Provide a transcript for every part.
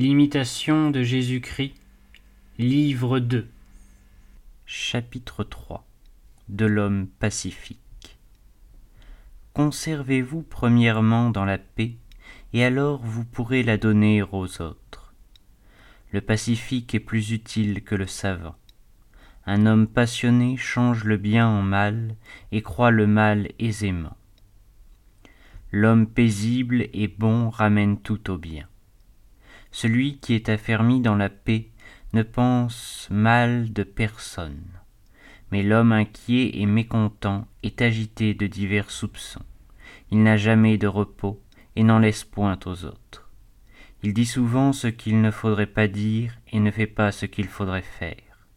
L'imitation de Jésus-Christ, livre 2, chapitre 3 De l'homme pacifique. Conservez-vous premièrement dans la paix, et alors vous pourrez la donner aux autres. Le pacifique est plus utile que le savant. Un homme passionné change le bien en mal et croit le mal aisément. L'homme paisible et bon ramène tout au bien. Celui qui est affermi dans la paix ne pense mal de personne. Mais l'homme inquiet et mécontent est agité de divers soupçons. Il n'a jamais de repos et n'en laisse point aux autres. Il dit souvent ce qu'il ne faudrait pas dire et ne fait pas ce qu'il faudrait faire.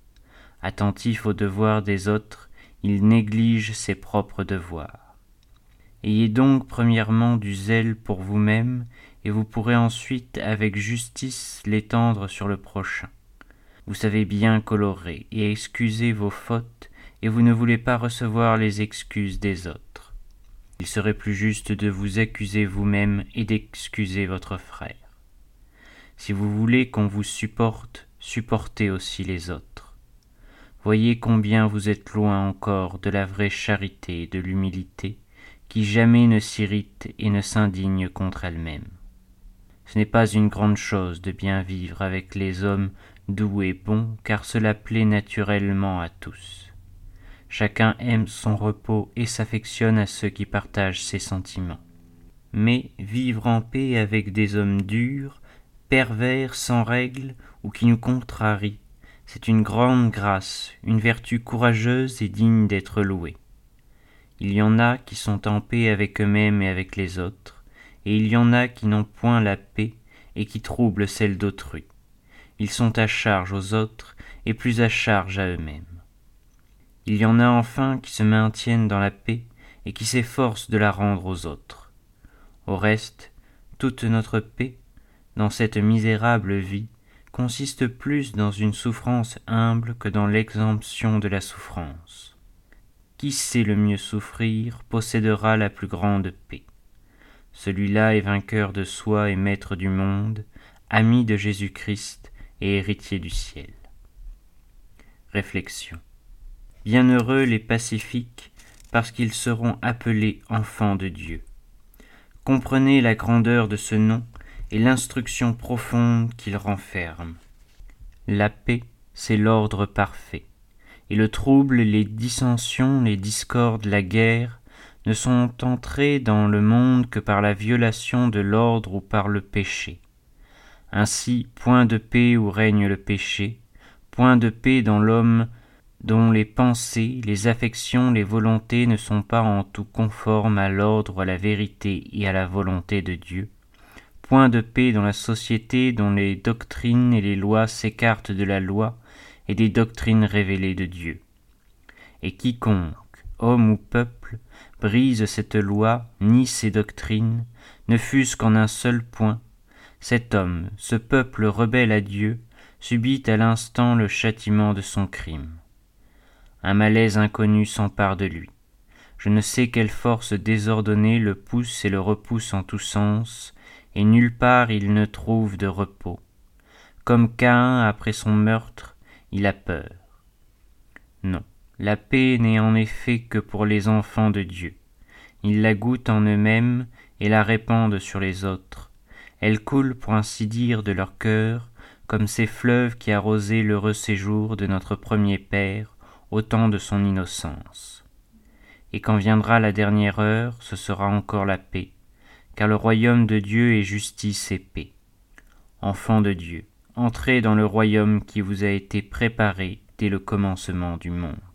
Attentif aux devoirs des autres, il néglige ses propres devoirs. Ayez donc premièrement du zèle pour vous-même et vous pourrez ensuite avec justice l'étendre sur le prochain. Vous savez bien colorer et excuser vos fautes, et vous ne voulez pas recevoir les excuses des autres. Il serait plus juste de vous accuser vous-même et d'excuser votre frère. Si vous voulez qu'on vous supporte, supportez aussi les autres. Voyez combien vous êtes loin encore de la vraie charité et de l'humilité, qui jamais ne s'irrite et ne s'indigne contre elle-même. Ce n'est pas une grande chose de bien vivre avec les hommes doux et bons, car cela plaît naturellement à tous. Chacun aime son repos et s'affectionne à ceux qui partagent ses sentiments. Mais vivre en paix avec des hommes durs, pervers, sans règles, ou qui nous contrarient, c'est une grande grâce, une vertu courageuse et digne d'être louée. Il y en a qui sont en paix avec eux-mêmes et avec les autres, et il y en a qui n'ont point la paix et qui troublent celle d'autrui. Ils sont à charge aux autres et plus à charge à eux-mêmes. Il y en a enfin qui se maintiennent dans la paix et qui s'efforcent de la rendre aux autres. Au reste, toute notre paix, dans cette misérable vie, consiste plus dans une souffrance humble que dans l'exemption de la souffrance. Qui sait le mieux souffrir possédera la plus grande paix. Celui-là est vainqueur de soi et maître du monde, ami de Jésus-Christ et héritier du ciel. Réflexion. Bienheureux les pacifiques, parce qu'ils seront appelés enfants de Dieu. Comprenez la grandeur de ce nom et l'instruction profonde qu'il renferme. La paix, c'est l'ordre parfait, et le trouble, les dissensions, les discordes, la guerre, ne sont entrés dans le monde que par la violation de l'ordre ou par le péché. Ainsi, point de paix où règne le péché, point de paix dans l'homme dont les pensées, les affections, les volontés ne sont pas en tout conformes à l'ordre, à la vérité et à la volonté de Dieu, point de paix dans la société dont les doctrines et les lois s'écartent de la loi et des doctrines révélées de Dieu. Et quiconque, homme ou peuple, brise cette loi ni ces doctrines, ne fût-ce qu'en un seul point, cet homme, ce peuple rebelle à Dieu, subit à l'instant le châtiment de son crime. Un malaise inconnu s'empare de lui. Je ne sais quelle force désordonnée le pousse et le repousse en tous sens, et nulle part il ne trouve de repos. Comme Caïn après son meurtre, il a peur. Non, la paix n'est en effet que pour les enfants de Dieu. Ils la goûtent en eux-mêmes et la répandent sur les autres. Elle coule, pour ainsi dire, de leur cœur, comme ces fleuves qui arrosaient l'heureux séjour de notre premier Père au temps de son innocence. Et quand viendra la dernière heure, ce sera encore la paix, car le royaume de Dieu est justice et paix. Enfants de Dieu, entrez dans le royaume qui vous a été préparé dès le commencement du monde.